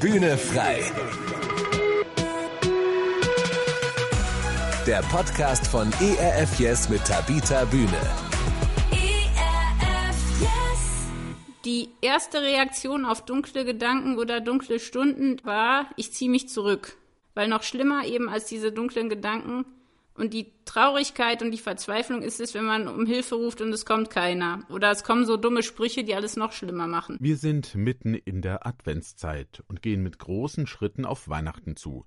Bühne frei. Der Podcast von ERF Yes mit Tabita Bühne. Die erste Reaktion auf dunkle Gedanken oder dunkle Stunden war, ich ziehe mich zurück. Weil noch schlimmer eben als diese dunklen Gedanken und die Traurigkeit und die Verzweiflung ist es, wenn man um Hilfe ruft und es kommt keiner. Oder es kommen so dumme Sprüche, die alles noch schlimmer machen. Wir sind mitten in der Adventszeit und gehen mit großen Schritten auf Weihnachten zu.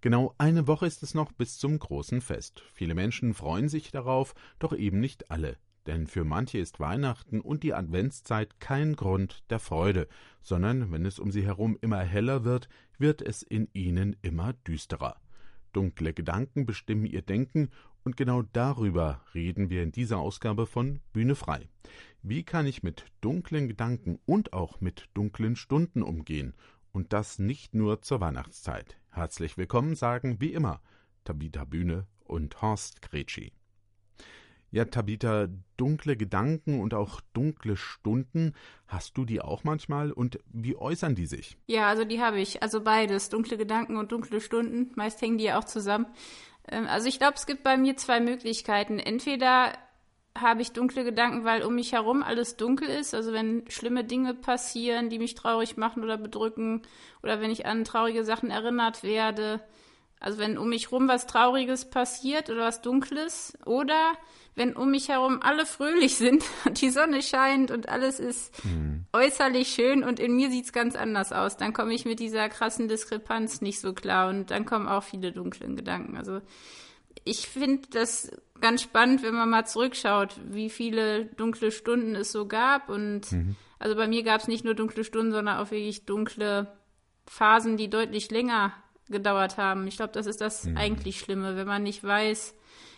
Genau eine Woche ist es noch bis zum großen Fest. Viele Menschen freuen sich darauf, doch eben nicht alle. Denn für manche ist Weihnachten und die Adventszeit kein Grund der Freude, sondern wenn es um sie herum immer heller wird, wird es in ihnen immer düsterer. Dunkle Gedanken bestimmen ihr Denken und genau darüber reden wir in dieser Ausgabe von Bühne frei. Wie kann ich mit dunklen Gedanken und auch mit dunklen Stunden umgehen? Und das nicht nur zur Weihnachtszeit. Herzlich willkommen sagen wie immer Tabita Bühne und Horst Gretschi. Ja, Tabita, dunkle Gedanken und auch dunkle Stunden, hast du die auch manchmal und wie äußern die sich? Ja, also die habe ich. Also beides, dunkle Gedanken und dunkle Stunden. Meist hängen die ja auch zusammen. Ähm, also ich glaube, es gibt bei mir zwei Möglichkeiten. Entweder habe ich dunkle Gedanken, weil um mich herum alles dunkel ist. Also wenn schlimme Dinge passieren, die mich traurig machen oder bedrücken, oder wenn ich an traurige Sachen erinnert werde. Also wenn um mich herum was Trauriges passiert oder was Dunkles. Oder wenn um mich herum alle fröhlich sind und die Sonne scheint und alles ist mhm. äußerlich schön und in mir sieht's ganz anders aus, dann komme ich mit dieser krassen Diskrepanz nicht so klar und dann kommen auch viele dunklen Gedanken. Also ich finde das ganz spannend, wenn man mal zurückschaut, wie viele dunkle Stunden es so gab. Und mhm. also bei mir gab es nicht nur dunkle Stunden, sondern auch wirklich dunkle Phasen, die deutlich länger gedauert haben. Ich glaube, das ist das mhm. eigentlich Schlimme, wenn man nicht weiß,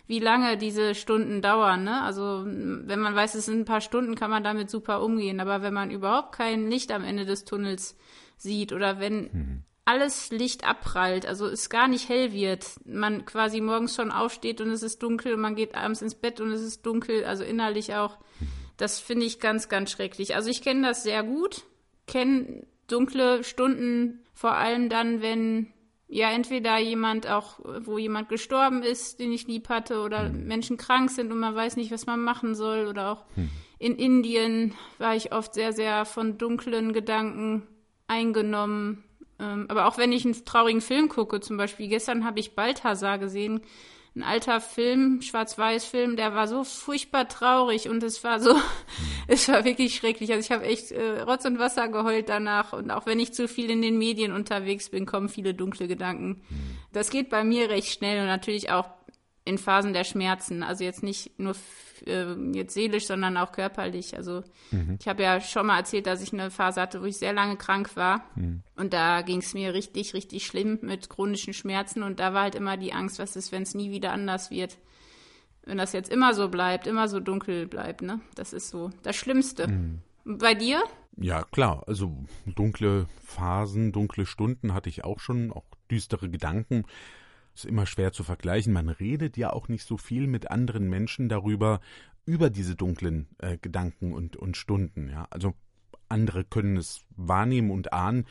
wie lange diese Stunden dauern. Ne? Also wenn man weiß, es sind ein paar Stunden, kann man damit super umgehen. Aber wenn man überhaupt kein Licht am Ende des Tunnels sieht oder wenn mhm. alles Licht abprallt, also es gar nicht hell wird, man quasi morgens schon aufsteht und es ist dunkel und man geht abends ins Bett und es ist dunkel, also innerlich auch, mhm. das finde ich ganz, ganz schrecklich. Also ich kenne das sehr gut, kenne dunkle Stunden vor allem dann, wenn ja, entweder jemand auch, wo jemand gestorben ist, den ich lieb hatte, oder mhm. Menschen krank sind und man weiß nicht, was man machen soll. Oder auch mhm. in Indien war ich oft sehr, sehr von dunklen Gedanken eingenommen. Ähm, aber auch wenn ich einen traurigen Film gucke, zum Beispiel gestern habe ich Balthasar gesehen, ein alter Film, Schwarz-Weiß-Film, der war so furchtbar traurig und es war so, es war wirklich schrecklich. Also ich habe echt äh, Rotz und Wasser geheult danach und auch wenn ich zu viel in den Medien unterwegs bin, kommen viele dunkle Gedanken. Das geht bei mir recht schnell und natürlich auch in Phasen der Schmerzen. Also jetzt nicht nur äh, jetzt seelisch, sondern auch körperlich. Also mhm. ich habe ja schon mal erzählt, dass ich eine Phase hatte, wo ich sehr lange krank war. Mhm. Und da ging es mir richtig, richtig schlimm mit chronischen Schmerzen. Und da war halt immer die Angst, was ist, wenn es nie wieder anders wird. Wenn das jetzt immer so bleibt, immer so dunkel bleibt, ne? Das ist so das Schlimmste. Mhm. Bei dir? Ja, klar. Also dunkle Phasen, dunkle Stunden hatte ich auch schon, auch düstere Gedanken ist immer schwer zu vergleichen. Man redet ja auch nicht so viel mit anderen Menschen darüber, über diese dunklen äh, Gedanken und, und Stunden. Ja, also andere können es wahrnehmen und ahnen,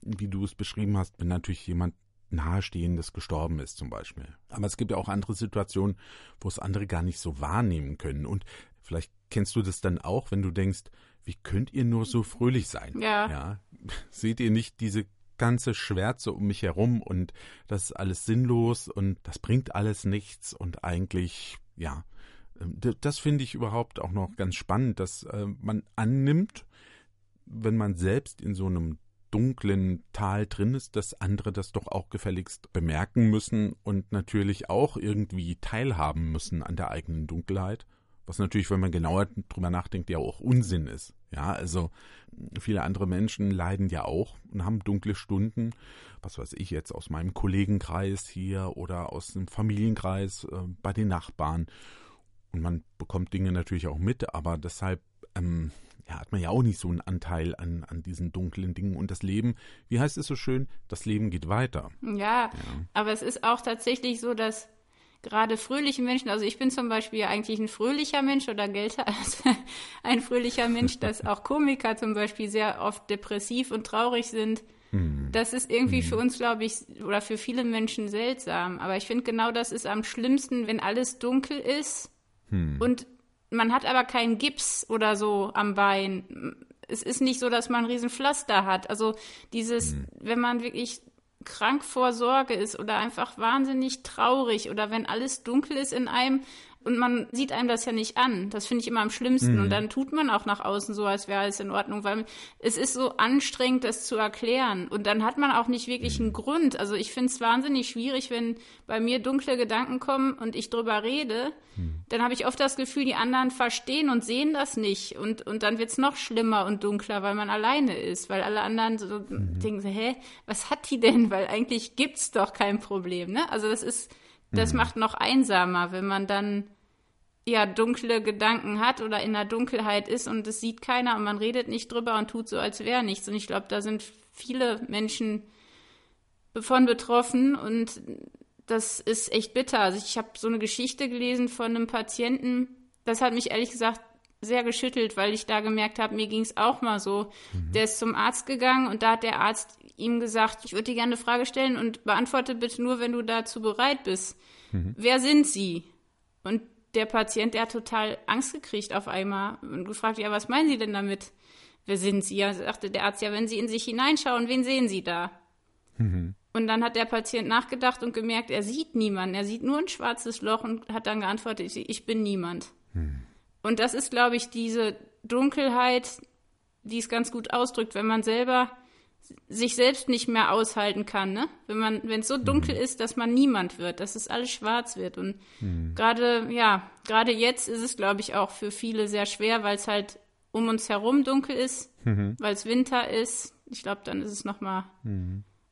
wie du es beschrieben hast, wenn natürlich jemand Nahestehendes gestorben ist zum Beispiel. Aber es gibt ja auch andere Situationen, wo es andere gar nicht so wahrnehmen können. Und vielleicht kennst du das dann auch, wenn du denkst, wie könnt ihr nur so fröhlich sein? Ja. ja. Seht ihr nicht diese ganze Schwärze um mich herum und das ist alles sinnlos und das bringt alles nichts und eigentlich, ja, ähm, das finde ich überhaupt auch noch ganz spannend, dass äh, man annimmt, wenn man selbst in so einem dunklen Tal drin ist, dass andere das doch auch gefälligst bemerken müssen und natürlich auch irgendwie teilhaben müssen an der eigenen Dunkelheit was natürlich, wenn man genauer drüber nachdenkt, ja auch Unsinn ist. Ja, also viele andere Menschen leiden ja auch und haben dunkle Stunden, was weiß ich jetzt aus meinem Kollegenkreis hier oder aus dem Familienkreis äh, bei den Nachbarn. Und man bekommt Dinge natürlich auch mit, aber deshalb ähm, ja, hat man ja auch nicht so einen Anteil an, an diesen dunklen Dingen. Und das Leben, wie heißt es so schön, das Leben geht weiter. Ja, ja. aber es ist auch tatsächlich so, dass gerade fröhliche Menschen, also ich bin zum Beispiel eigentlich ein fröhlicher Mensch oder gelte als ein fröhlicher Mensch, dass auch Komiker zum Beispiel sehr oft depressiv und traurig sind. Mhm. Das ist irgendwie für uns, glaube ich, oder für viele Menschen seltsam. Aber ich finde genau das ist am schlimmsten, wenn alles dunkel ist und man hat aber keinen Gips oder so am Bein. Es ist nicht so, dass man ein Riesenpflaster hat. Also dieses, wenn man wirklich krank vor Sorge ist oder einfach wahnsinnig traurig oder wenn alles dunkel ist in einem und man sieht einem das ja nicht an. Das finde ich immer am schlimmsten. Und dann tut man auch nach außen so, als wäre alles in Ordnung, weil es ist so anstrengend, das zu erklären. Und dann hat man auch nicht wirklich einen Grund. Also ich finde es wahnsinnig schwierig, wenn bei mir dunkle Gedanken kommen und ich drüber rede. Dann habe ich oft das Gefühl, die anderen verstehen und sehen das nicht. Und, und dann wird es noch schlimmer und dunkler, weil man alleine ist. Weil alle anderen so denken, so, hä, was hat die denn? Weil eigentlich gibt's doch kein Problem. Ne? Also das ist das macht noch einsamer, wenn man dann ja dunkle Gedanken hat oder in der Dunkelheit ist und es sieht keiner und man redet nicht drüber und tut so, als wäre nichts. Und ich glaube, da sind viele Menschen von betroffen und das ist echt bitter. Also ich habe so eine Geschichte gelesen von einem Patienten, das hat mich ehrlich gesagt sehr geschüttelt, weil ich da gemerkt habe, mir ging es auch mal so. Der ist zum Arzt gegangen und da hat der Arzt ihm gesagt, ich würde dir gerne eine Frage stellen und beantworte bitte nur, wenn du dazu bereit bist. Wer sind Sie? Und der Patient, der hat total Angst gekriegt auf einmal und gefragt, ja, was meinen Sie denn damit? Wer sind Sie? Ja, sagte der Arzt, ja, wenn Sie in sich hineinschauen, wen sehen Sie da? Und dann hat der Patient nachgedacht und gemerkt, er sieht niemanden. Er sieht nur ein schwarzes Loch und hat dann geantwortet, ich bin niemand. Und das ist, glaube ich, diese Dunkelheit, die es ganz gut ausdrückt, wenn man selber sich selbst nicht mehr aushalten kann, ne? Wenn man, wenn es so dunkel ist, dass man niemand wird, dass es alles schwarz wird. Und gerade, ja, gerade jetzt ist es, glaube ich, auch für viele sehr schwer, weil es halt um uns herum dunkel ist, weil es Winter ist. Ich glaube, dann ist es nochmal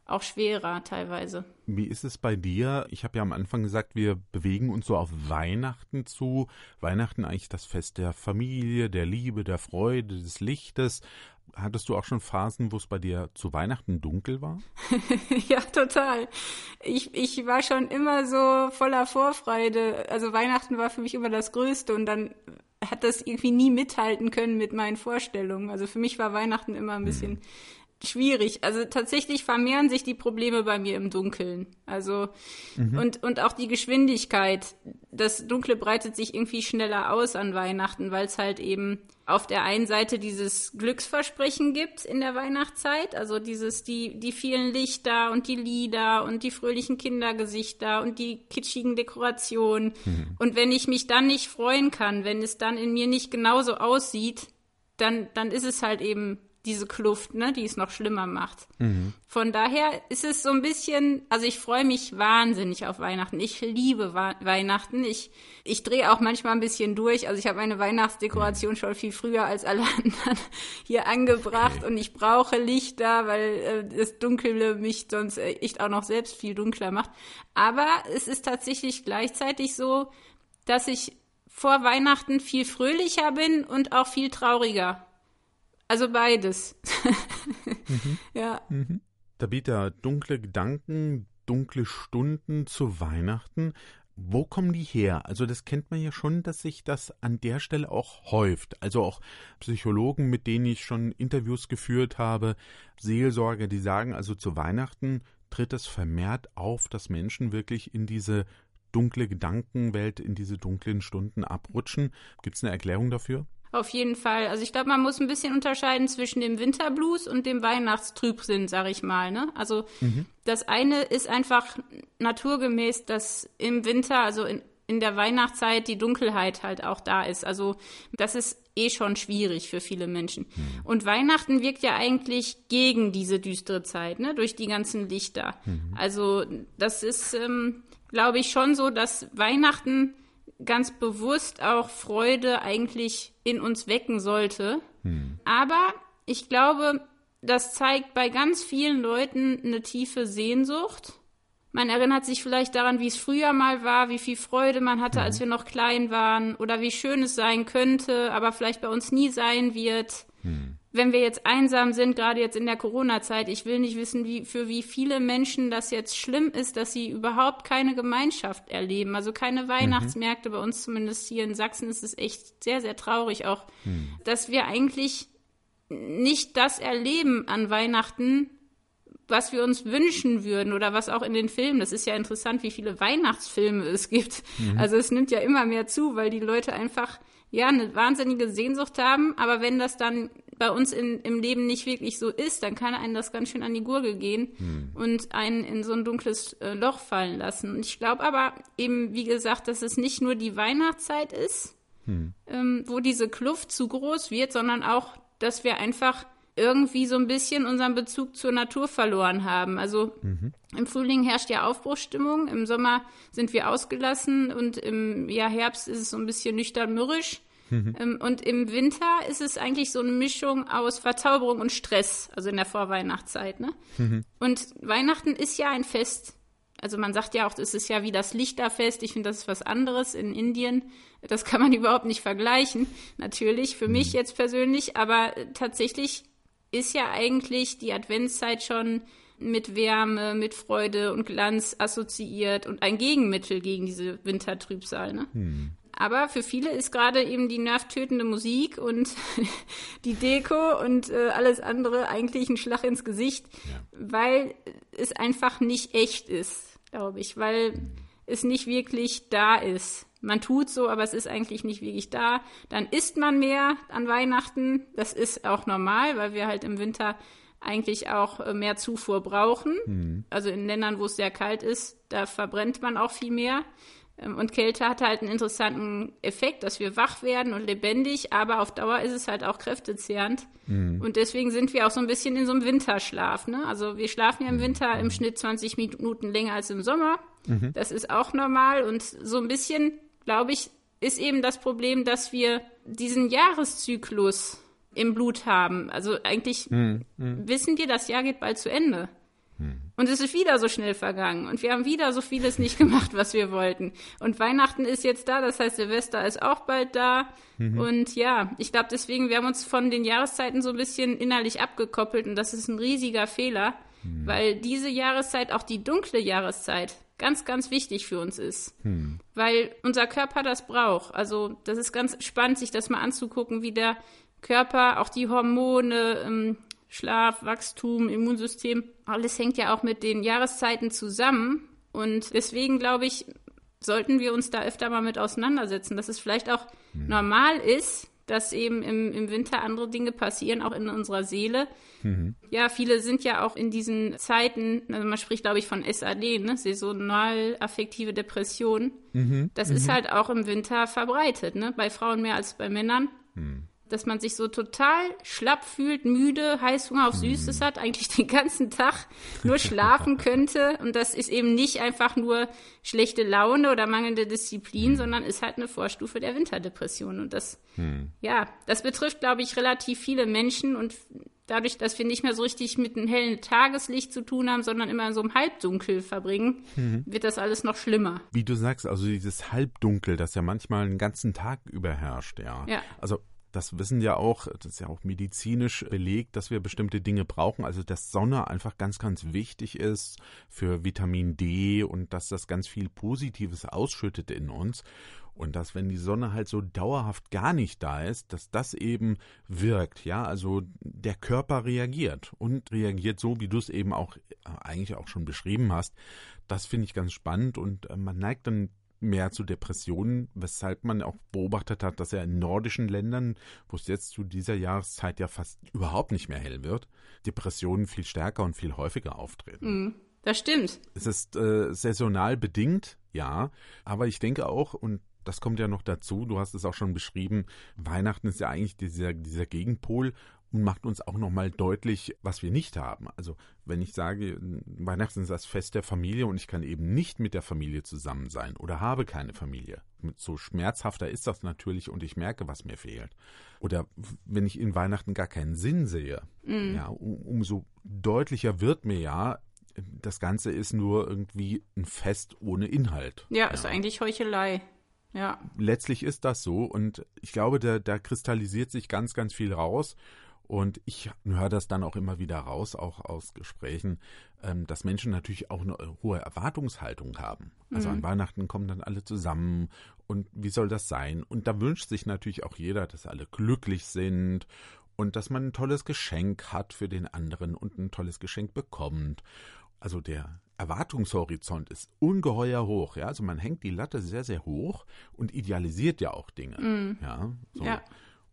auch schwerer teilweise. Wie ist es bei dir? Ich habe ja am Anfang gesagt, wir bewegen uns so auf Weihnachten zu. Weihnachten eigentlich das Fest der Familie, der Liebe, der Freude, des Lichtes. Hattest du auch schon Phasen, wo es bei dir zu Weihnachten dunkel war? ja, total. Ich, ich war schon immer so voller Vorfreude. Also Weihnachten war für mich immer das Größte und dann hat das irgendwie nie mithalten können mit meinen Vorstellungen. Also für mich war Weihnachten immer ein bisschen schwierig. Also tatsächlich vermehren sich die Probleme bei mir im Dunkeln. Also und und auch die Geschwindigkeit. Das Dunkle breitet sich irgendwie schneller aus an Weihnachten, weil es halt eben auf der einen Seite dieses Glücksversprechen gibt in der Weihnachtszeit, also dieses die die vielen Lichter und die Lieder und die fröhlichen Kindergesichter und die kitschigen Dekorationen. Und wenn ich mich dann nicht freuen kann, wenn es dann in mir nicht genauso aussieht, dann dann ist es halt eben diese Kluft, ne, die es noch schlimmer macht. Von daher ist es so ein bisschen, also ich freue mich wahnsinnig auf Weihnachten. Ich liebe Wa Weihnachten. Ich, ich drehe auch manchmal ein bisschen durch. Also ich habe meine Weihnachtsdekoration schon viel früher als alle anderen hier angebracht Okay. und ich brauche Lichter, weil äh, das Dunkle mich sonst äh, echt auch noch selbst viel dunkler macht. Aber es ist tatsächlich gleichzeitig so, dass ich vor Weihnachten viel fröhlicher bin und auch viel trauriger. Also beides. Ja. Tabitha, dunkle Gedanken, dunkle Stunden zu Weihnachten. Wo kommen die her? Also das kennt man ja schon, dass sich das an der Stelle auch häuft. Also auch Psychologen, mit denen ich schon Interviews geführt habe, Seelsorger, die sagen, also zu Weihnachten tritt es vermehrt auf, dass Menschen wirklich in diese dunkle Gedankenwelt, in diese dunklen Stunden abrutschen. Gibt es eine Erklärung dafür? Auf jeden Fall. Also ich glaube, man muss ein bisschen unterscheiden zwischen dem Winterblues und dem Weihnachtstrübsinn, sag ich mal. Ne? Also das eine ist einfach naturgemäß, dass im Winter, also in, in der Weihnachtszeit, die Dunkelheit halt auch da ist. Also das ist eh schon schwierig für viele Menschen. Und Weihnachten wirkt ja eigentlich gegen diese düstere Zeit, ne? durch die ganzen Lichter. Also das ist, ähm, glaube ich, schon so, dass Weihnachten ganz bewusst auch Freude eigentlich in uns wecken sollte. Aber ich glaube, das zeigt bei ganz vielen Leuten eine tiefe Sehnsucht. Man erinnert sich vielleicht daran, wie es früher mal war, wie viel Freude man hatte, als wir noch klein waren oder wie schön es sein könnte, aber vielleicht bei uns nie sein wird. Wenn wir jetzt einsam sind, gerade jetzt in der Corona-Zeit, ich will nicht wissen, wie, für wie viele Menschen das jetzt schlimm ist, dass sie überhaupt keine Gemeinschaft erleben. Also keine Weihnachtsmärkte, bei uns zumindest hier in Sachsen ist es echt sehr, sehr traurig auch, dass wir eigentlich nicht das erleben an Weihnachten, was wir uns wünschen würden oder was auch in den Filmen. Das ist ja interessant, wie viele Weihnachtsfilme es gibt. Mhm. Also es nimmt ja immer mehr zu, weil die Leute einfach ja eine wahnsinnige Sehnsucht haben. Aber wenn das dann bei uns in, im Leben nicht wirklich so ist, dann kann einen das ganz schön an die Gurgel gehen mhm. und einen in so ein dunkles äh, Loch fallen lassen. Und ich glaube aber eben, wie gesagt, dass es nicht nur die Weihnachtszeit ist, mhm. ähm, wo diese Kluft zu groß wird, sondern auch, dass wir einfach irgendwie so ein bisschen unseren Bezug zur Natur verloren haben. Also mhm. im Frühling herrscht ja Aufbruchsstimmung, im Sommer sind wir ausgelassen und im ja, Herbst ist es so ein bisschen nüchtern mürrisch. Mhm. Ähm, und im Winter ist es eigentlich so eine Mischung aus Verzauberung und Stress, also in der Vorweihnachtszeit. Ne? Mhm. Und Weihnachten ist ja ein Fest. Also man sagt ja auch, es ist ja wie das Lichterfest. Ich finde, das ist was anderes in Indien. Das kann man überhaupt nicht vergleichen. Natürlich, für mich mhm. jetzt persönlich. Aber tatsächlich ist ja eigentlich die Adventszeit schon mit Wärme, mit Freude und Glanz assoziiert und ein Gegenmittel gegen diese Wintertrübsal. Ne? Hm. Aber für viele ist gerade eben die nervtötende Musik und die Deko und äh, alles andere eigentlich ein Schlag ins Gesicht, ja. weil es einfach nicht echt ist, glaube ich, weil es nicht wirklich da ist. Man tut so, aber es ist eigentlich nicht wirklich da. Dann isst man mehr an Weihnachten. Das ist auch normal, weil wir halt im Winter eigentlich auch äh, mehr Zufuhr brauchen. Mhm. Also in Ländern, wo es sehr kalt ist, da verbrennt man auch viel mehr. Ähm, und Kälte hat halt einen interessanten Effekt, dass wir wach werden und lebendig, aber auf Dauer ist es halt auch kräftezehrend. Mhm. Und deswegen sind wir auch so ein bisschen in so einem Winterschlaf. Ne? Also wir schlafen ja im Winter im Schnitt 20 Minuten länger als im Sommer. Mhm. Das ist auch normal und so ein bisschen glaube ich, ist eben das Problem, dass wir diesen Jahreszyklus im Blut haben. Also eigentlich hm, hm. wissen wir, das Jahr geht bald zu Ende. Und es ist wieder so schnell vergangen. Und wir haben wieder so vieles nicht gemacht, was wir wollten. Und Weihnachten ist jetzt da, das heißt, Silvester ist auch bald da. Mhm. Und ja, ich glaube deswegen, wir haben uns von den Jahreszeiten so ein bisschen innerlich abgekoppelt. Und das ist ein riesiger Fehler, mhm. weil diese Jahreszeit, auch die dunkle Jahreszeit, ganz, ganz wichtig für uns ist. Hm. Weil unser Körper das braucht. Also das ist ganz spannend, sich das mal anzugucken, wie der Körper, auch die Hormone, ähm, Schlaf, Wachstum, Immunsystem, alles hängt ja auch mit den Jahreszeiten zusammen. Und deswegen glaube ich, sollten wir uns da öfter mal mit auseinandersetzen, dass es vielleicht auch hm. normal ist, dass eben im, im Winter andere Dinge passieren, auch in unserer Seele. Mhm. Ja, viele sind ja auch in diesen Zeiten, also man spricht, glaube ich, von SAD, ne? saisonal affektive Depression. Mhm. Das mhm. ist halt auch im Winter verbreitet, ne? bei Frauen mehr als bei Männern. Dass man sich so total schlapp fühlt, müde, Heißhunger auf Süßes mhm. hat, eigentlich den ganzen Tag nur schlafen könnte. Und das ist eben nicht einfach nur schlechte Laune oder mangelnde Disziplin, mhm. sondern ist halt eine Vorstufe der Winterdepression. Und das, mhm. ja, das betrifft, glaube ich, relativ viele Menschen und dadurch, dass wir nicht mehr so richtig mit einem hellen Tageslicht zu tun haben, sondern immer in so einem Halbdunkel verbringen, mhm. wird das alles noch schlimmer. Wie du sagst, also dieses Halbdunkel, das ja manchmal einen ganzen Tag über herrscht, ja. ja. Also das wissen ja auch, das ist ja auch medizinisch belegt, dass wir bestimmte Dinge brauchen. Also, dass Sonne einfach ganz, ganz wichtig ist für Vitamin D und dass das ganz viel Positives ausschüttet in uns. Und dass, wenn die Sonne halt so dauerhaft gar nicht da ist, dass das eben wirkt, ja, also der Körper reagiert und reagiert so, wie du es eben auch äh, eigentlich auch schon beschrieben hast. Das finde ich ganz spannend und äh, man neigt dann mehr zu Depressionen, weshalb man auch beobachtet hat, dass ja in nordischen Ländern, wo es jetzt zu dieser Jahreszeit ja fast überhaupt nicht mehr hell wird, Depressionen viel stärker und viel häufiger auftreten. Mm, das stimmt. Es ist äh, saisonal bedingt, ja, aber ich denke auch, und das kommt ja noch dazu, du hast es auch schon beschrieben, Weihnachten ist ja eigentlich dieser, dieser Gegenpol und macht uns auch nochmal deutlich, was wir nicht haben. Also wenn ich sage, Weihnachten ist das Fest der Familie und ich kann eben nicht mit der Familie zusammen sein oder habe keine Familie. So schmerzhafter ist das natürlich und ich merke, was mir fehlt. Oder wenn ich in Weihnachten gar keinen Sinn sehe, mm. ja, um, umso deutlicher wird mir ja, das Ganze ist nur irgendwie ein Fest ohne Inhalt. Ja, ja. ist eigentlich Heuchelei. Ja. Letztlich ist das so und ich glaube, da, da kristallisiert sich ganz, ganz viel raus. Und ich höre das dann auch immer wieder raus, auch aus Gesprächen, ähm, dass Menschen natürlich auch eine hohe Erwartungshaltung haben. Also mhm. an Weihnachten kommen dann alle zusammen und wie soll das sein? Und da wünscht sich natürlich auch jeder, dass alle glücklich sind und dass man ein tolles Geschenk hat für den anderen und ein tolles Geschenk bekommt. Also der Erwartungshorizont ist ungeheuer hoch. Ja? Also man hängt die Latte sehr, sehr hoch und idealisiert ja auch Dinge. Mm. Ja, so. ja.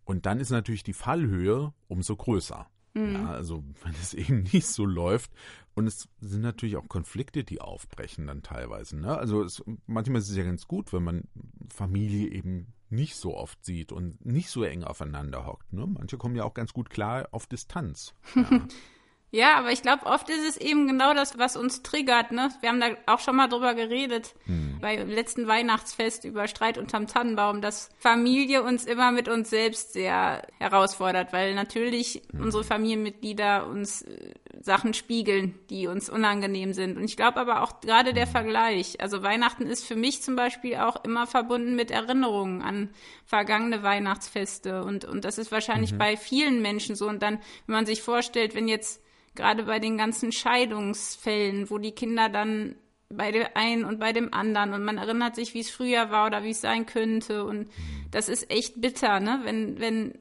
Und dann ist natürlich die Fallhöhe umso größer. Mm. Ja, also wenn es eben nicht so läuft. Und es sind natürlich auch Konflikte, die aufbrechen dann teilweise. Ne? Also es, manchmal ist es ja ganz gut, wenn man Familie eben nicht so oft sieht und nicht so eng aufeinander hockt. Ne? Manche kommen ja auch ganz gut klar auf Distanz. Ja. Ja, aber ich glaube, oft ist es eben genau das, was uns triggert. Ne? Wir haben da auch schon mal drüber geredet hm. beim letzten Weihnachtsfest über Streit unterm Tannenbaum, dass Familie uns immer mit uns selbst sehr herausfordert, weil natürlich hm. unsere Familienmitglieder uns äh, Sachen spiegeln, die uns unangenehm sind. Und ich glaube aber auch gerade der hm. Vergleich. Also Weihnachten ist für mich zum Beispiel auch immer verbunden mit Erinnerungen an vergangene Weihnachtsfeste. Und, und das ist wahrscheinlich mhm. bei vielen Menschen so. Und dann, wenn man sich vorstellt, wenn jetzt gerade bei den ganzen Scheidungsfällen, wo die Kinder dann bei dem einen und bei dem anderen und man erinnert sich, wie es früher war oder wie es sein könnte und das ist echt bitter, ne? Wenn wenn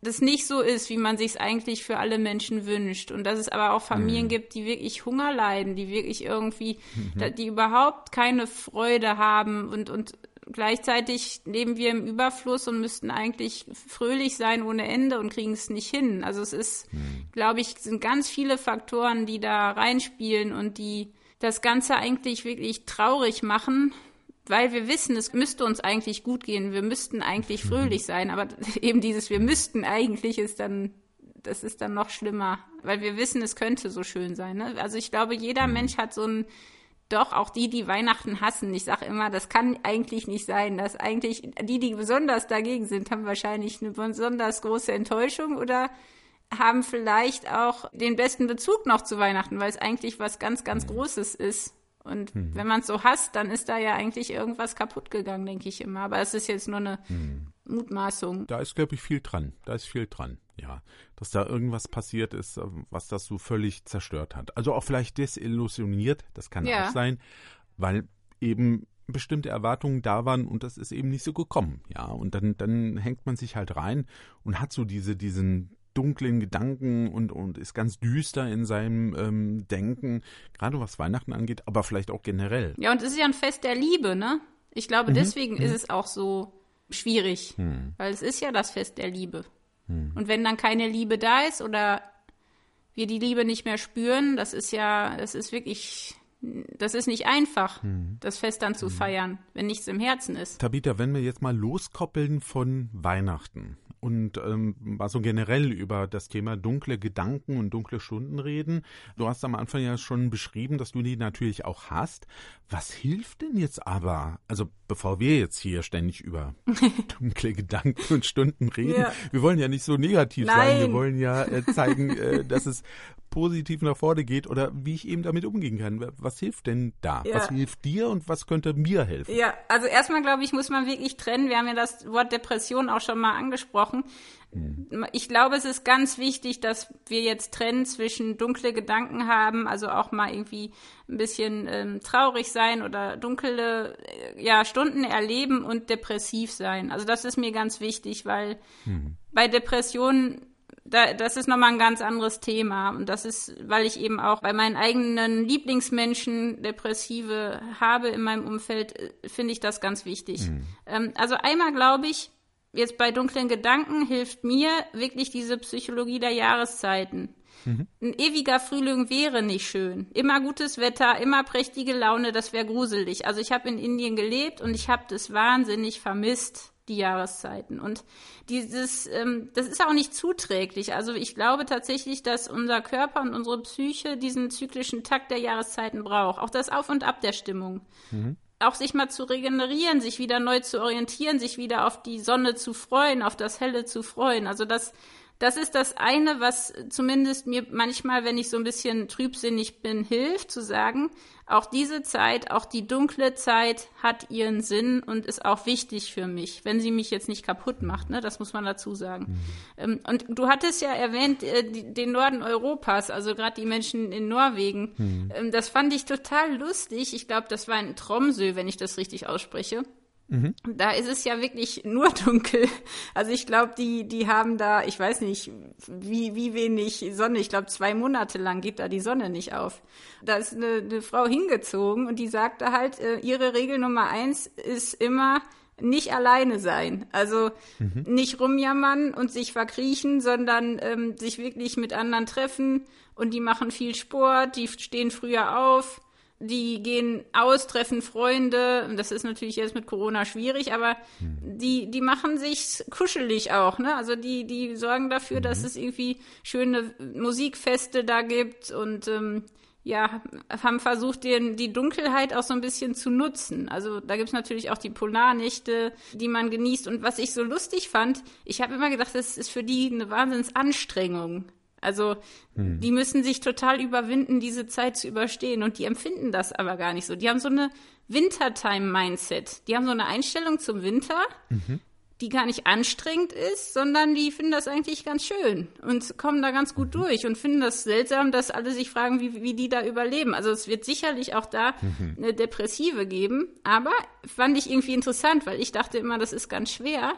das nicht so ist, wie man sich es eigentlich für alle Menschen wünscht und dass es aber auch Familien mhm. gibt, die wirklich Hunger leiden, die wirklich irgendwie, mhm. die überhaupt keine Freude haben und und gleichzeitig leben wir im Überfluss und müssten eigentlich fröhlich sein ohne Ende und kriegen es nicht hin. Also es ist, mhm. glaube ich, sind ganz viele Faktoren, die da reinspielen und die das Ganze eigentlich wirklich traurig machen, weil wir wissen, es müsste uns eigentlich gut gehen, wir müssten eigentlich hm. fröhlich sein, aber eben dieses wir müssten eigentlich ist dann das ist dann noch schlimmer, weil wir wissen, es könnte so schön sein. Ne? Also ich glaube, jeder hm. Mensch hat so ein doch, auch die, die Weihnachten hassen. Ich sage immer, das kann eigentlich nicht sein. Dass eigentlich die, die besonders dagegen sind, haben wahrscheinlich eine besonders große Enttäuschung oder haben vielleicht auch den besten Bezug noch zu Weihnachten, weil es eigentlich was ganz, ganz Großes ist. Und mhm. wenn man es so hasst, dann ist da ja eigentlich irgendwas kaputt gegangen, denke ich immer. Aber es ist jetzt nur eine mhm. Mutmaßung. Da ist, glaube ich, viel dran. Da ist viel dran, ja. Dass da irgendwas passiert ist, äh, was das so völlig zerstört hat. Also auch vielleicht desillusioniert, das kann ja. auch sein, weil eben bestimmte Erwartungen da waren und das ist eben nicht so gekommen, ja. Und dann, dann hängt man sich halt rein und hat so diese, diesen dunklen Gedanken und, und ist ganz düster in seinem ähm, Denken, gerade was Weihnachten angeht, aber vielleicht auch generell. Ja, und es ist ja ein Fest der Liebe, ne? Ich glaube, mhm. deswegen mhm. ist es auch so schwierig, mhm. weil es ist ja das Fest der Liebe. Mhm. Und wenn dann keine Liebe da ist oder wir die Liebe nicht mehr spüren, das ist ja, das ist wirklich das ist nicht einfach, hm. das Fest dann zu hm. feiern, wenn nichts im Herzen ist. Tabitha, wenn wir jetzt mal loskoppeln von Weihnachten und ähm, mal so generell über das Thema dunkle Gedanken und dunkle Stunden reden. Du hast am Anfang ja schon beschrieben, dass du die natürlich auch hast. Was hilft denn jetzt aber? Also bevor wir jetzt hier ständig über dunkle Gedanken und Stunden reden, ja. wir wollen ja nicht so negativ Nein. sein. Wir wollen ja äh, zeigen, äh, dass es positiv nach vorne geht oder wie ich eben damit umgehen kann. Was hilft denn da? Ja. Was hilft dir und was könnte mir helfen? Ja, also erstmal glaube ich, muss man wirklich trennen. Wir haben ja das Wort Depression auch schon mal angesprochen. Hm. Ich glaube, es ist ganz wichtig, dass wir jetzt trennen zwischen dunkle Gedanken haben, also auch mal irgendwie ein bisschen ähm, traurig sein oder dunkle äh, ja, Stunden erleben und depressiv sein. Also das ist mir ganz wichtig, weil hm. bei Depressionen da, das ist nochmal ein ganz anderes Thema. Und das ist, weil ich eben auch bei meinen eigenen Lieblingsmenschen Depressive habe in meinem Umfeld, äh, finde ich das ganz wichtig. Mhm. Ähm, also einmal glaube ich, jetzt bei dunklen Gedanken hilft mir wirklich diese Psychologie der Jahreszeiten. Mhm. Ein ewiger Frühling wäre nicht schön. Immer gutes Wetter, immer prächtige Laune, das wäre gruselig. Also ich habe in Indien gelebt und ich habe das wahnsinnig vermisst die Jahreszeiten. Und dieses, ähm, das ist auch nicht zuträglich. Also ich glaube tatsächlich, dass unser Körper und unsere Psyche diesen zyklischen Takt der Jahreszeiten braucht. Auch das Auf und Ab der Stimmung. Mhm. Auch sich mal zu regenerieren, sich wieder neu zu orientieren, sich wieder auf die Sonne zu freuen, auf das Helle zu freuen. Also das das ist das eine, was zumindest mir manchmal, wenn ich so ein bisschen trübsinnig bin, hilft, zu sagen, auch diese Zeit, auch die dunkle Zeit hat ihren Sinn und ist auch wichtig für mich, wenn sie mich jetzt nicht kaputt macht, ne? Das muss man dazu sagen. Mhm. und du hattest ja erwähnt, äh, den Norden Europas, also gerade die Menschen in Norwegen. Mhm. Ähm, das fand ich total lustig. Ich glaube, das war in Tromsø, wenn ich das richtig ausspreche. Mhm. Da ist es ja wirklich nur dunkel. Also ich glaube, die, die haben da, ich weiß nicht, wie, wie wenig Sonne. Ich glaube, zwei Monate lang geht da die Sonne nicht auf. Da ist eine, eine Frau hingezogen und die sagte halt, äh, ihre Regel Nummer eins ist immer, nicht alleine sein. Also mhm. nicht rumjammern und sich verkriechen, sondern ähm, sich wirklich mit anderen treffen. Und die machen viel Sport, die stehen früher auf die gehen aus, treffen Freunde. Das ist natürlich jetzt mit Corona schwierig, aber mhm. die, die machen sich kuschelig auch, ne? Also die, die sorgen dafür, mhm. dass es irgendwie schöne Musikfeste da gibt und ähm, ja, haben versucht, den, die Dunkelheit auch so ein bisschen zu nutzen. Also da gibt's natürlich auch die Polarnächte, die man genießt. Und was ich so lustig fand, ich habe immer gedacht, das ist für die eine Wahnsinnsanstrengung. Also hm. die müssen sich total überwinden, diese Zeit zu überstehen. Und die empfinden das aber gar nicht so. Die haben so eine Wintertime-Mindset. Die haben so eine Einstellung zum Winter, mhm. die gar nicht anstrengend ist, sondern die finden das eigentlich ganz schön und kommen da ganz gut mhm. durch und finden das seltsam, dass alle sich fragen, wie, wie die da überleben. Also es wird sicherlich auch da mhm. eine Depressive geben. Aber fand ich irgendwie interessant, weil ich dachte immer, das ist ganz schwer.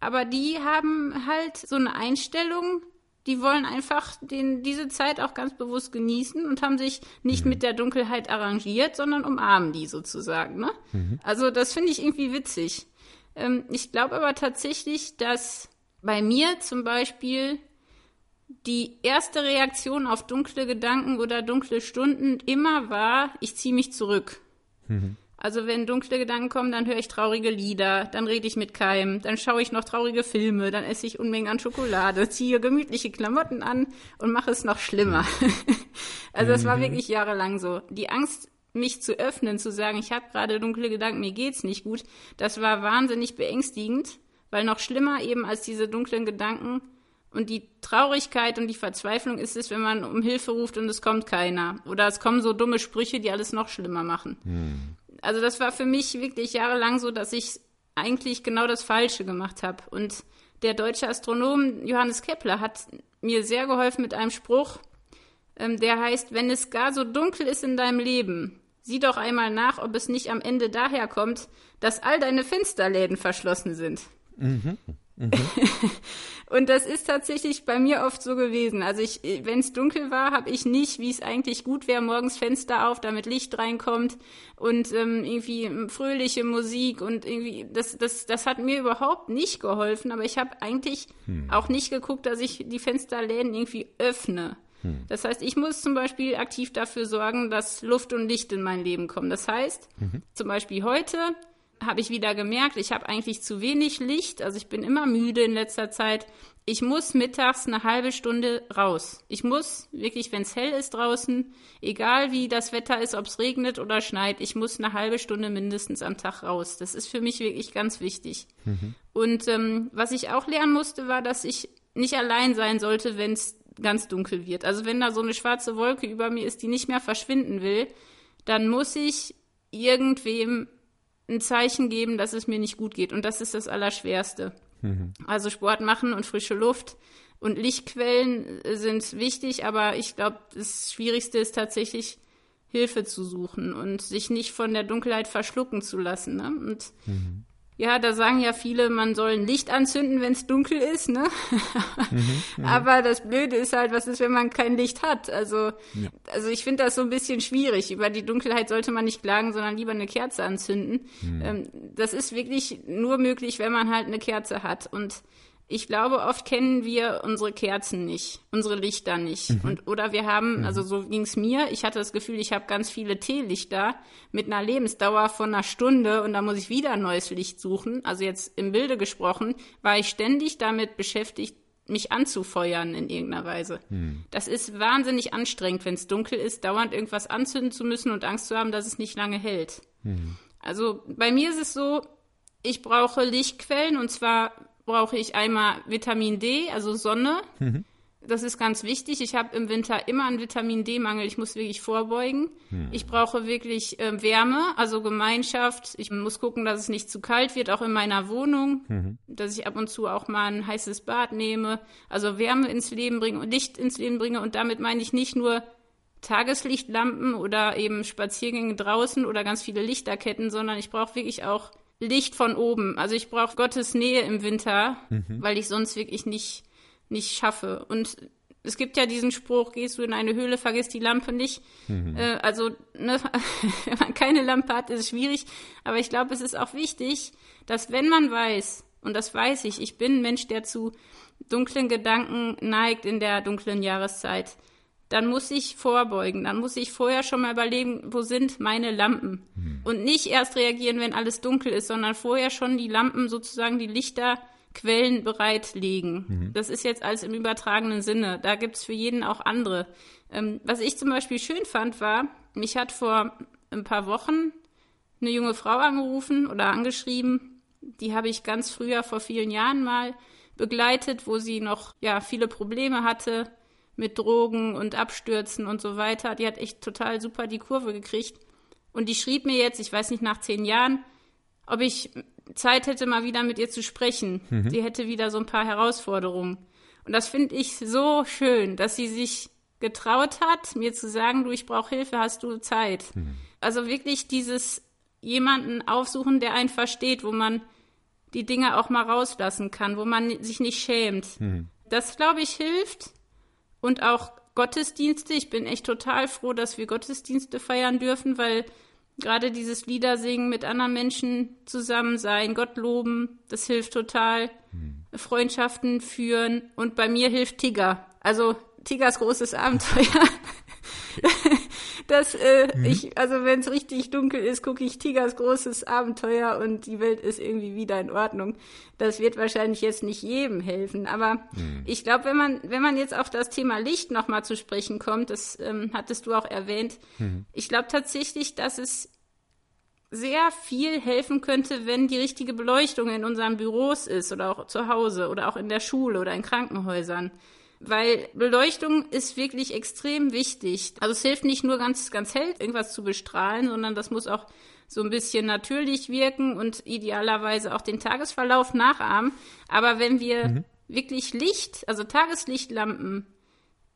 Aber die haben halt so eine Einstellung, die wollen einfach den, diese Zeit auch ganz bewusst genießen und haben sich nicht mhm. mit der Dunkelheit arrangiert, sondern umarmen die sozusagen. Ne? Mhm. Also das finde ich irgendwie witzig. Ähm, ich glaube aber tatsächlich, dass bei mir zum Beispiel die erste Reaktion auf dunkle Gedanken oder dunkle Stunden immer war, ich ziehe mich zurück. Mhm. Also wenn dunkle Gedanken kommen, dann höre ich traurige Lieder, dann rede ich mit keinem, dann schaue ich noch traurige Filme, dann esse ich Unmengen an Schokolade, ziehe gemütliche Klamotten an und mache es noch schlimmer. also das war mhm. wirklich jahrelang so. Die Angst, mich zu öffnen, zu sagen, ich habe gerade dunkle Gedanken, mir geht's nicht gut, das war wahnsinnig beängstigend, weil noch schlimmer eben als diese dunklen Gedanken und die Traurigkeit und die Verzweiflung ist es, wenn man um Hilfe ruft und es kommt keiner. Oder es kommen so dumme Sprüche, die alles noch schlimmer machen. Hm also das war für mich wirklich jahrelang so, dass ich eigentlich genau das Falsche gemacht habe. Und der deutsche Astronom Johannes Kepler hat mir sehr geholfen mit einem Spruch, ähm, der heißt, wenn es gar so dunkel ist in deinem Leben, sieh doch einmal nach, ob es nicht am Ende daher kommt, dass all deine Fensterläden verschlossen sind. Mhm. Mhm. und das ist tatsächlich bei mir oft so gewesen. Also ich, wenn es dunkel war, habe ich nicht, wie es eigentlich gut wäre, morgens Fenster auf, damit Licht reinkommt und ähm, irgendwie fröhliche Musik und irgendwie das, das, das hat mir überhaupt nicht geholfen. Aber ich habe eigentlich hm. auch nicht geguckt, dass ich die Fensterläden irgendwie öffne. Hm. Das heißt, ich muss zum Beispiel aktiv dafür sorgen, dass Luft und Licht in mein Leben kommen. Das heißt, mhm. zum Beispiel heute habe ich wieder gemerkt, ich habe eigentlich zu wenig Licht. Also ich bin immer müde in letzter Zeit. Ich muss mittags eine halbe Stunde raus. Ich muss wirklich, wenn es hell ist draußen, egal wie das Wetter ist, ob es regnet oder schneit, ich muss eine halbe Stunde mindestens am Tag raus. Das ist für mich wirklich ganz wichtig. Mhm. Und ähm, was ich auch lernen musste, war, dass ich nicht allein sein sollte, wenn es ganz dunkel wird. Also wenn da so eine schwarze Wolke über mir ist, die nicht mehr verschwinden will, dann muss ich irgendwem ein Zeichen geben, dass es mir nicht gut geht. Und das ist das Allerschwerste. Mhm. Also Sport machen und frische Luft und Lichtquellen sind wichtig, aber ich glaube, das Schwierigste ist tatsächlich Hilfe zu suchen und sich nicht von der Dunkelheit verschlucken zu lassen. Ne? Und mhm. Ja, da sagen ja viele, man soll ein Licht anzünden, wenn es dunkel ist, ne? mhm, mhm, Aber das Blöde ist halt, was ist, wenn man kein Licht hat? Also, ja. also ich finde das so ein bisschen schwierig. Über die Dunkelheit sollte man nicht klagen, sondern lieber eine Kerze anzünden. Mhm. Ähm, das ist wirklich nur möglich, wenn man halt eine Kerze hat. Und ich glaube, oft kennen wir unsere Kerzen nicht, unsere Lichter nicht. Mhm. Und, oder wir haben, mhm. also so ging's mir, ich hatte das Gefühl, ich habe ganz viele Teelichter mit einer Lebensdauer von einer Stunde und da muss ich wieder ein neues Licht suchen. Also jetzt im Bilde gesprochen, war ich ständig damit beschäftigt, mich anzufeuern in irgendeiner Weise. Mhm. Das ist wahnsinnig anstrengend, wenn es dunkel ist, dauernd irgendwas anzünden zu müssen und Angst zu haben, dass es nicht lange hält. Mhm. Also bei mir ist es so, ich brauche Lichtquellen und zwar brauche ich einmal Vitamin D, also Sonne. Mhm. Das ist ganz wichtig. Ich habe im Winter immer einen Vitamin D-Mangel. Ich muss wirklich vorbeugen. Mhm. Ich brauche wirklich äh, Wärme, also Gemeinschaft. Ich muss gucken, dass es nicht zu kalt wird, auch in meiner Wohnung. Mhm. Dass ich ab und zu auch mal ein heißes Bad nehme. Also Wärme ins Leben bringe und Licht ins Leben bringe. Und damit meine ich nicht nur Tageslichtlampen oder eben Spaziergänge draußen oder ganz viele Lichterketten, sondern ich brauche wirklich auch Licht von oben. Also ich brauche Gottes Nähe im Winter, mhm. weil ich sonst wirklich nicht, nicht schaffe. Und es gibt ja diesen Spruch, gehst du in eine Höhle, vergiss die Lampe nicht. Mhm. Äh, also, ne, wenn man keine Lampe hat, ist es schwierig. Aber ich glaube, es ist auch wichtig, dass wenn man weiß, und das weiß ich, ich bin ein Mensch, der zu dunklen Gedanken neigt in der dunklen Jahreszeit, dann muss ich vorbeugen, dann muss ich vorher schon mal überlegen, wo sind meine Lampen? Mhm. Und nicht erst reagieren, wenn alles dunkel ist, sondern vorher schon die Lampen sozusagen, die Lichter Quellen bereitlegen. Mhm. Das ist jetzt alles im übertragenen Sinne. Da gibt's für jeden auch andere. Ähm, was ich zum Beispiel schön fand, war, mich hat vor ein paar Wochen eine junge Frau angerufen oder angeschrieben. Die habe ich ganz früher vor vielen Jahren mal begleitet, wo sie noch ja viele Probleme hatte mit Drogen und Abstürzen und so weiter. Die hat echt total super die Kurve gekriegt. Und die schrieb mir jetzt, ich weiß nicht, nach zehn Jahren, ob ich Zeit hätte, mal wieder mit ihr zu sprechen. Mhm. Sie hätte wieder so ein paar Herausforderungen. Und das finde ich so schön, dass sie sich getraut hat, mir zu sagen, du, ich brauche Hilfe, hast du Zeit? Mhm. Also wirklich dieses jemanden aufsuchen, der einen versteht, wo man die Dinge auch mal rauslassen kann, wo man sich nicht schämt. Mhm. Das, glaube ich, hilft. Und auch Gottesdienste. Ich bin echt total froh, dass wir Gottesdienste feiern dürfen, weil Gerade dieses Liedersingen mit anderen Menschen zusammen sein, Gott loben, das hilft total. Mhm. Freundschaften führen und bei mir hilft Tigger. Also Tiggers großes Abenteuer. Das, äh, mhm. ich, also wenn es richtig dunkel ist, gucke ich Tigers großes Abenteuer und die Welt ist irgendwie wieder in Ordnung. Das wird wahrscheinlich jetzt nicht jedem helfen, aber mhm. ich glaube, wenn man, wenn man jetzt auf das Thema Licht nochmal zu sprechen kommt, das ähm, hattest du auch erwähnt, mhm. ich glaube tatsächlich, dass es sehr viel helfen könnte, wenn die richtige Beleuchtung in unseren Büros ist oder auch zu Hause oder auch in der Schule oder in Krankenhäusern. Weil Beleuchtung ist wirklich extrem wichtig. Also es hilft nicht nur ganz, ganz hell irgendwas zu bestrahlen, sondern das muss auch so ein bisschen natürlich wirken und idealerweise auch den Tagesverlauf nachahmen. Aber wenn wir mhm. wirklich Licht, also Tageslichtlampen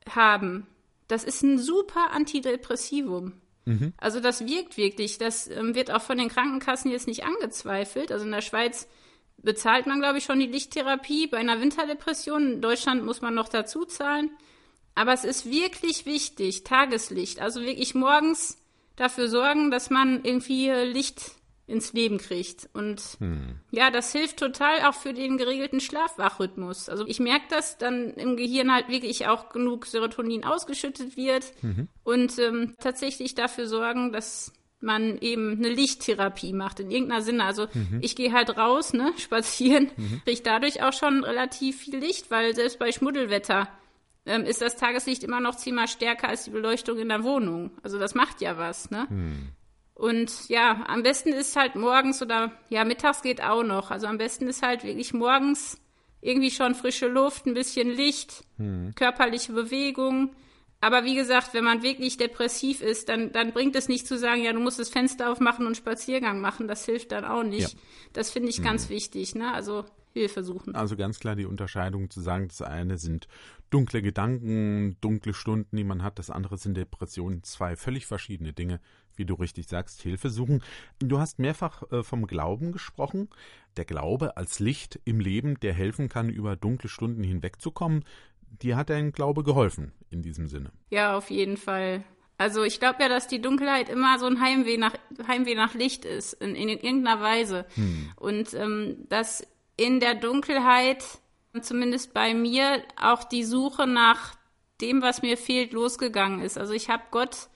haben, das ist ein super Antidepressivum. Mhm. Also das wirkt wirklich. Das ähm, wird auch von den Krankenkassen jetzt nicht angezweifelt. Also in der Schweiz bezahlt man, glaube ich, schon die Lichttherapie. Bei einer Winterdepression in Deutschland muss man noch dazu zahlen. Aber es ist wirklich wichtig, Tageslicht. Also wirklich morgens dafür sorgen, dass man irgendwie Licht ins Leben kriegt. Und hm. ja, das hilft total auch für den geregelten Schlafwachrhythmus. Also ich merke, dass dann im Gehirn halt wirklich auch genug Serotonin ausgeschüttet wird mhm. und ähm, tatsächlich dafür sorgen, dass man eben eine Lichttherapie macht in irgendeiner Sinne. Also mhm. ich gehe halt raus, ne, spazieren, mhm. kriege dadurch auch schon relativ viel Licht, weil selbst bei Schmuddelwetter ähm, ist das Tageslicht immer noch zehnmal stärker als die Beleuchtung in der Wohnung. Also das macht ja was, ne? Mhm. Und ja, am besten ist halt morgens oder ja, mittags geht auch noch. Also am besten ist halt wirklich morgens irgendwie schon frische Luft, ein bisschen Licht, hm. körperliche Bewegung. Aber wie gesagt, wenn man wirklich depressiv ist, dann, dann bringt es nicht zu sagen, ja, du musst das Fenster aufmachen und Spaziergang machen. Das hilft dann auch nicht. Ja. Das finde ich ganz wichtig. Ne? Also Hilfe suchen. Also ganz klar die Unterscheidung zu sagen, das eine sind dunkle Gedanken, dunkle Stunden, die man hat, das andere sind Depressionen. Zwei völlig verschiedene Dinge, wie du richtig sagst, Hilfe suchen. Du hast mehrfach äh, vom Glauben gesprochen. Der Glaube als Licht im Leben, der helfen kann, über dunkle Stunden hinwegzukommen. Dir hat dein Glaube geholfen in diesem Sinne. Ja, auf jeden Fall. Also ich glaube ja, dass die Dunkelheit immer so ein Heimweh nach, Heimweh nach Licht ist, in, in irgendeiner Weise. Hm. Und ähm, dass in der Dunkelheit, zumindest bei mir, auch die Suche nach dem, was mir fehlt, losgegangen ist. Also ich habe Gott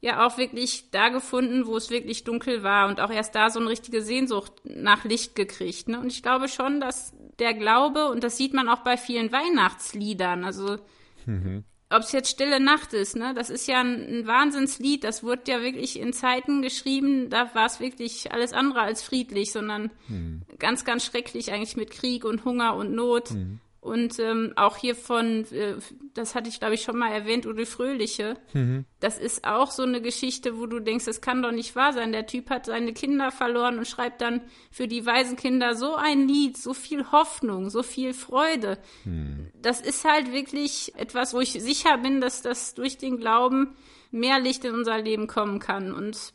ja auch wirklich da gefunden, wo es wirklich dunkel war und auch erst da so eine richtige Sehnsucht nach Licht gekriegt. Ne? Und ich glaube schon, dass der Glaube, und das sieht man auch bei vielen Weihnachtsliedern, also mhm ob es jetzt Stille Nacht ist, ne? Das ist ja ein, ein, Wahnsinnslied. Das wurde ja wirklich in Zeiten geschrieben, da war es wirklich alles andere als friedlich, sondern hm. ganz, ganz schrecklich eigentlich mit Krieg und Hunger und Not. Hm. Und ähm, auch hier von, äh, das hatte ich glaube ich schon mal erwähnt, Udo Fröhliche. Mhm. Das ist auch so eine Geschichte, wo du denkst, das kann doch nicht wahr sein. Der Typ hat seine Kinder verloren und schreibt dann für die Waisenkinder so ein Lied, so viel Hoffnung, so viel Freude. Mhm. Das ist halt wirklich etwas, wo ich sicher bin, dass das durch den Glauben mehr Licht in unser Leben kommen kann. Und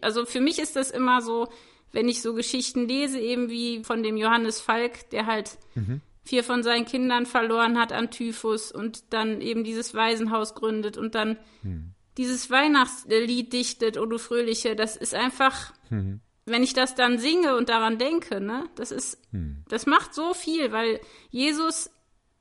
also für mich ist das immer so, wenn ich so Geschichten lese, eben wie von dem Johannes Falk, der halt mhm. Vier von seinen Kindern verloren hat an Typhus und dann eben dieses Waisenhaus gründet und dann mhm. dieses Weihnachtslied dichtet, O du Fröhliche, das ist einfach, mhm. wenn ich das dann singe und daran denke, ne, das ist, mhm. das macht so viel, weil Jesus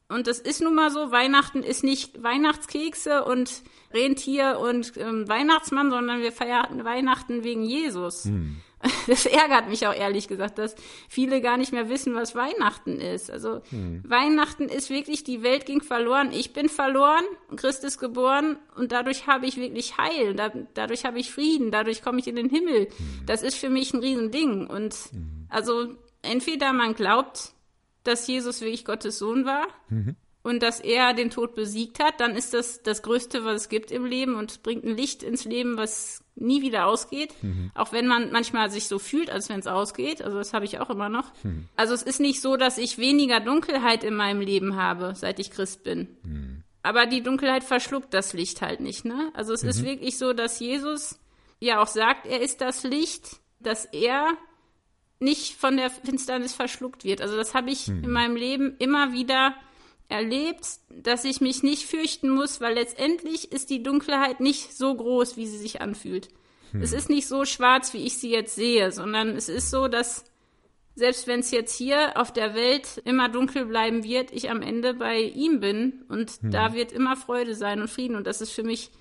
und das ist nun mal so, Weihnachten ist nicht Weihnachtskekse und Rentier und ähm, Weihnachtsmann, sondern wir feiern Weihnachten wegen Jesus. Hm. Das ärgert mich auch ehrlich gesagt, dass viele gar nicht mehr wissen, was Weihnachten ist. Also hm. Weihnachten ist wirklich, die Welt ging verloren, ich bin verloren, Christ ist geboren und dadurch habe ich wirklich Heil, da, dadurch habe ich Frieden, dadurch komme ich in den Himmel. Hm. Das ist für mich ein Riesending. Und hm. also entweder man glaubt, dass Jesus wirklich Gottes Sohn war. Mhm und dass er den Tod besiegt hat, dann ist das das Größte, was es gibt im Leben und bringt ein Licht ins Leben, was nie wieder ausgeht. Mhm. Auch wenn man manchmal sich so fühlt, als wenn es ausgeht. Also das habe ich auch immer noch. Mhm. Also es ist nicht so, dass ich weniger Dunkelheit in meinem Leben habe, seit ich Christ bin. Mhm. Aber die Dunkelheit verschluckt das Licht halt nicht. Ne? Also es ist mhm. wirklich so, dass Jesus ja auch sagt, er ist das Licht, dass er nicht von der Finsternis verschluckt wird. Also das habe ich mhm. in meinem Leben immer wieder erlebt, dass ich mich nicht fürchten muss, weil letztendlich ist die Dunkelheit nicht so groß, wie sie sich anfühlt. Hm. Es ist nicht so schwarz, wie ich sie jetzt sehe, sondern es ist so, dass selbst wenn es jetzt hier auf der Welt immer dunkel bleiben wird, ich am Ende bei ihm bin und hm. da wird immer Freude sein und Frieden und das ist für mich,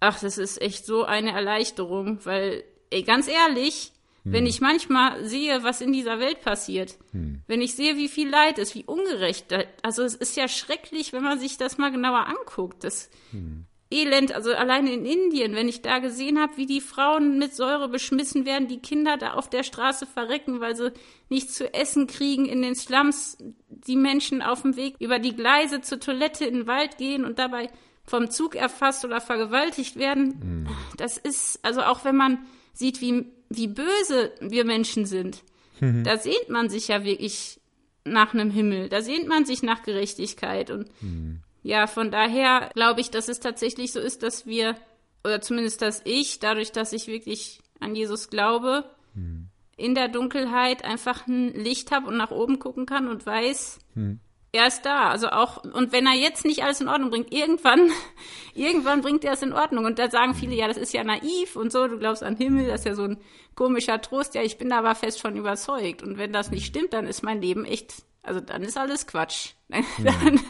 ach, das ist echt so eine Erleichterung, weil, ey, ganz ehrlich, wenn hm. ich manchmal sehe, was in dieser Welt passiert, hm. wenn ich sehe, wie viel Leid ist, wie ungerecht, also es ist ja schrecklich, wenn man sich das mal genauer anguckt. Das hm. Elend, also alleine in Indien, wenn ich da gesehen habe, wie die Frauen mit Säure beschmissen werden, die Kinder da auf der Straße verrecken, weil sie nichts zu essen kriegen in den Slums, die Menschen auf dem Weg über die Gleise zur Toilette in den Wald gehen und dabei vom Zug erfasst oder vergewaltigt werden. Das ist, also auch wenn man sieht, wie wie böse wir Menschen sind, mhm. da sehnt man sich ja wirklich nach einem Himmel, da sehnt man sich nach Gerechtigkeit. Und mhm. ja, von daher glaube ich, dass es tatsächlich so ist, dass wir, oder zumindest dass ich, dadurch, dass ich wirklich an Jesus glaube, mhm. in der Dunkelheit einfach ein Licht habe und nach oben gucken kann und weiß, mhm er ist da. Also auch, und wenn er jetzt nicht alles in Ordnung bringt, irgendwann, irgendwann bringt er es in Ordnung. Und da sagen viele, ja, das ist ja naiv und so, du glaubst an Himmel, das ist ja so ein komischer Trost. Ja, ich bin da aber fest von überzeugt. Und wenn das nicht stimmt, dann ist mein Leben echt, also dann ist alles Quatsch. Dann,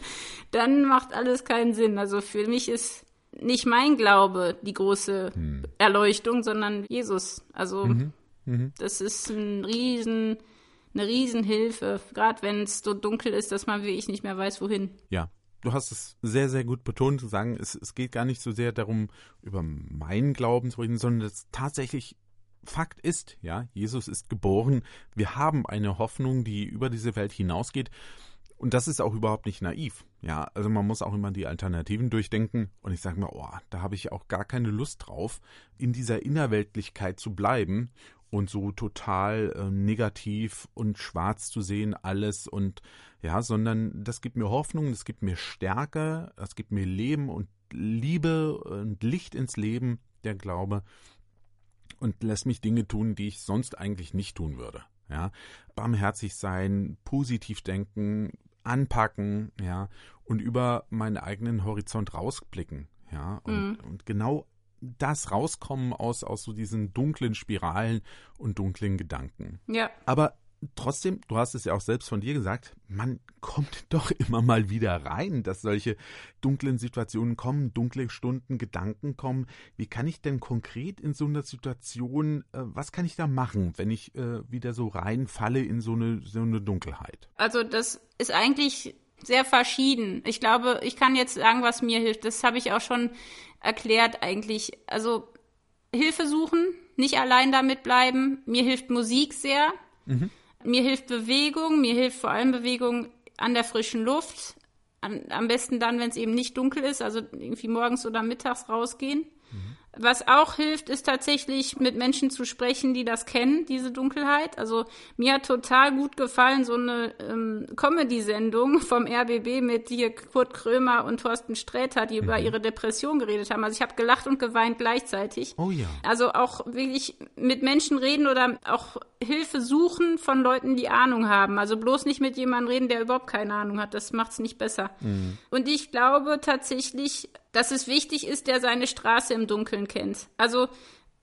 dann macht alles keinen Sinn. Also für mich ist nicht mein Glaube die große hm. Erleuchtung, sondern Jesus. Also, mhm. Mhm. das ist ein riesen, eine Riesenhilfe, gerade wenn es so dunkel ist, dass man wirklich nicht mehr weiß, wohin. Ja, du hast es sehr, sehr gut betont, zu sagen, es, es geht gar nicht so sehr darum, über meinen Glauben zu reden, sondern es tatsächlich Fakt ist, ja, Jesus ist geboren. Wir haben eine Hoffnung, die über diese Welt hinausgeht. Und das ist auch überhaupt nicht naiv. Ja, also man muss auch immer die Alternativen durchdenken. Und ich sage mir, oh, da habe ich auch gar keine Lust drauf, in dieser Innerweltlichkeit zu bleiben und so total äh, negativ und schwarz zu sehen alles und ja, sondern das gibt mir Hoffnung, das gibt mir Stärke, das gibt mir Leben und Liebe und Licht ins Leben, der Glaube und lässt mich Dinge tun, die ich sonst eigentlich nicht tun würde. Ja, barmherzig sein, positiv denken, anpacken, ja, und über meinen eigenen Horizont rausblicken, ja, und, mhm. und genau das rauskommen aus, aus so diesen dunklen Spiralen und dunklen Gedanken. Ja. Aber trotzdem, du hast es ja auch selbst von dir gesagt, man kommt doch immer mal wieder rein, dass solche dunklen Situationen kommen, dunkle Stunden, Gedanken kommen. Wie kann ich denn konkret in so einer Situation, äh, was kann ich da machen, wenn ich äh, wieder so reinfalle in so eine, so eine Dunkelheit? Also das ist eigentlich sehr verschieden. Ich glaube, ich kann jetzt sagen, was mir hilft. Das habe ich auch schon erklärt eigentlich. Also Hilfe suchen, nicht allein damit bleiben. Mir hilft Musik sehr. Mhm. Mir hilft Bewegung. Mir hilft vor allem Bewegung an der frischen Luft. An, am besten dann, wenn es eben nicht dunkel ist, also irgendwie morgens oder mittags rausgehen. Mhm. Was auch hilft, ist tatsächlich mit Menschen zu sprechen, die das kennen, diese Dunkelheit. Also mir hat total gut gefallen so eine ähm, Comedy-Sendung vom RBB mit hier Kurt Krömer und Thorsten Sträter, die mhm. über ihre Depression geredet haben. Also ich habe gelacht und geweint gleichzeitig. Oh ja. Also auch wirklich mit Menschen reden oder auch Hilfe suchen von Leuten, die Ahnung haben. Also bloß nicht mit jemandem reden, der überhaupt keine Ahnung hat. Das macht es nicht besser. Mhm. Und ich glaube tatsächlich, dass es wichtig ist, der seine Straße im Dunkeln kennt. Also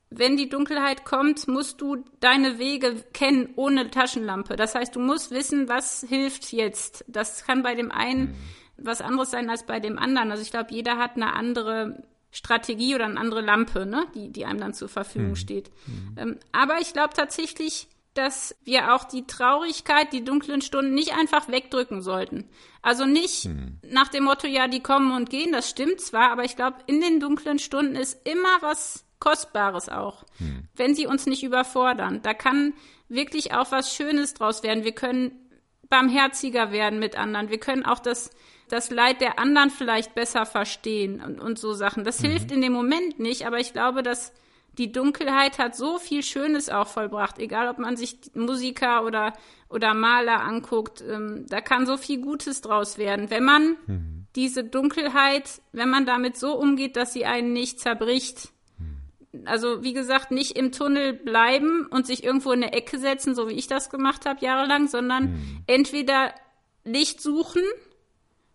wenn die Dunkelheit kommt, musst du deine Wege kennen ohne Taschenlampe. Das heißt, du musst wissen, was hilft jetzt. Das kann bei dem einen was anderes sein als bei dem anderen. Also ich glaube, jeder hat eine andere Strategie oder eine andere Lampe, ne, die, die einem dann zur Verfügung mhm. steht. Mhm. Ähm, aber ich glaube tatsächlich, dass wir auch die Traurigkeit, die dunklen Stunden nicht einfach wegdrücken sollten. Also nicht hm. nach dem Motto, ja, die kommen und gehen, das stimmt zwar, aber ich glaube, in den dunklen Stunden ist immer was Kostbares auch, hm. wenn sie uns nicht überfordern. Da kann wirklich auch was Schönes draus werden. Wir können barmherziger werden mit anderen. Wir können auch das, das Leid der anderen vielleicht besser verstehen und, und so Sachen. Das mhm. hilft in dem Moment nicht, aber ich glaube, dass die Dunkelheit hat so viel Schönes auch vollbracht, egal ob man sich Musiker oder, oder Maler anguckt, ähm, da kann so viel Gutes draus werden, wenn man mhm. diese Dunkelheit, wenn man damit so umgeht, dass sie einen nicht zerbricht. Mhm. Also wie gesagt, nicht im Tunnel bleiben und sich irgendwo in eine Ecke setzen, so wie ich das gemacht habe jahrelang, sondern mhm. entweder Licht suchen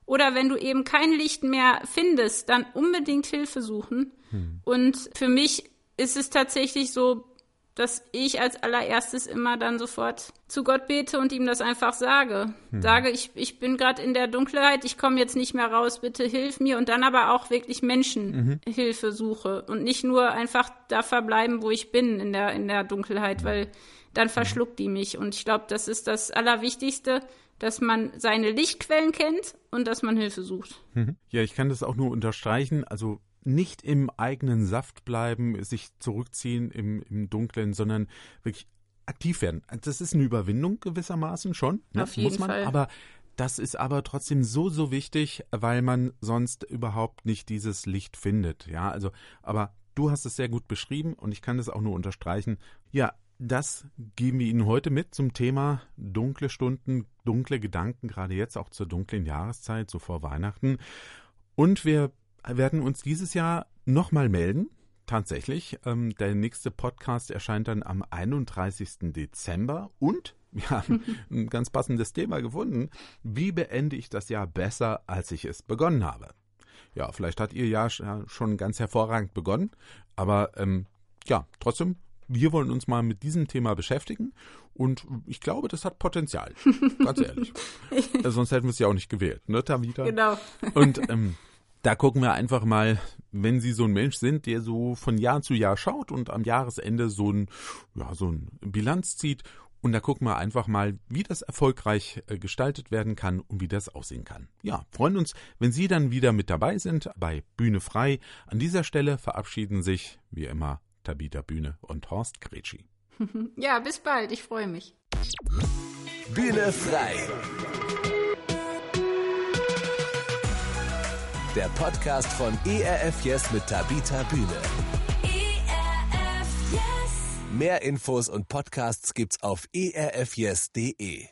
oder wenn du eben kein Licht mehr findest, dann unbedingt Hilfe suchen. Mhm. Und für mich ist es tatsächlich so, dass ich als allererstes immer dann sofort zu Gott bete und ihm das einfach sage. Hm. Sage, ich, ich bin gerade in der Dunkelheit, ich komme jetzt nicht mehr raus, bitte hilf mir und dann aber auch wirklich Menschenhilfe mhm. suche und nicht nur einfach da verbleiben, wo ich bin in der, in der Dunkelheit, weil dann mhm. verschluckt die mich. Und ich glaube, das ist das Allerwichtigste, dass man seine Lichtquellen kennt und dass man Hilfe sucht. Mhm. Ja, ich kann das auch nur unterstreichen. Also nicht im eigenen Saft bleiben, sich zurückziehen im, im Dunklen, sondern wirklich aktiv werden. Das ist eine Überwindung gewissermaßen schon, ne? Auf jeden muss man. Fall. Aber das ist aber trotzdem so, so wichtig, weil man sonst überhaupt nicht dieses Licht findet. Ja, also, aber du hast es sehr gut beschrieben und ich kann das auch nur unterstreichen. Ja, das geben wir Ihnen heute mit zum Thema dunkle Stunden, dunkle Gedanken, gerade jetzt auch zur dunklen Jahreszeit, so vor Weihnachten. Und wir werden uns dieses Jahr nochmal melden. Tatsächlich. Ähm, der nächste Podcast erscheint dann am 31. Dezember und wir haben ein ganz passendes Thema gefunden. Wie beende ich das Jahr besser, als ich es begonnen habe? Ja, vielleicht hat Ihr Jahr schon ganz hervorragend begonnen, aber ähm, ja, trotzdem, wir wollen uns mal mit diesem Thema beschäftigen und ich glaube, das hat Potenzial. Ganz ehrlich. Sonst hätten wir es ja auch nicht gewählt, ne, Tamita? Genau. Und ähm, da gucken wir einfach mal, wenn Sie so ein Mensch sind, der so von Jahr zu Jahr schaut und am Jahresende so ein, ja, so ein Bilanz zieht. Und da gucken wir einfach mal, wie das erfolgreich äh, gestaltet werden kann und wie das aussehen kann. Ja, freuen uns, wenn Sie dann wieder mit dabei sind bei Bühne frei. An dieser Stelle verabschieden sich, wie immer, Tabita Bühne und Horst Gretschi. Ja, bis bald. Ich freue mich. Bühne frei. Der Podcast von ERF Yes mit Tabita Bühne. ERF Yes. Mehr Infos und Podcasts gibt's auf erfyes.de.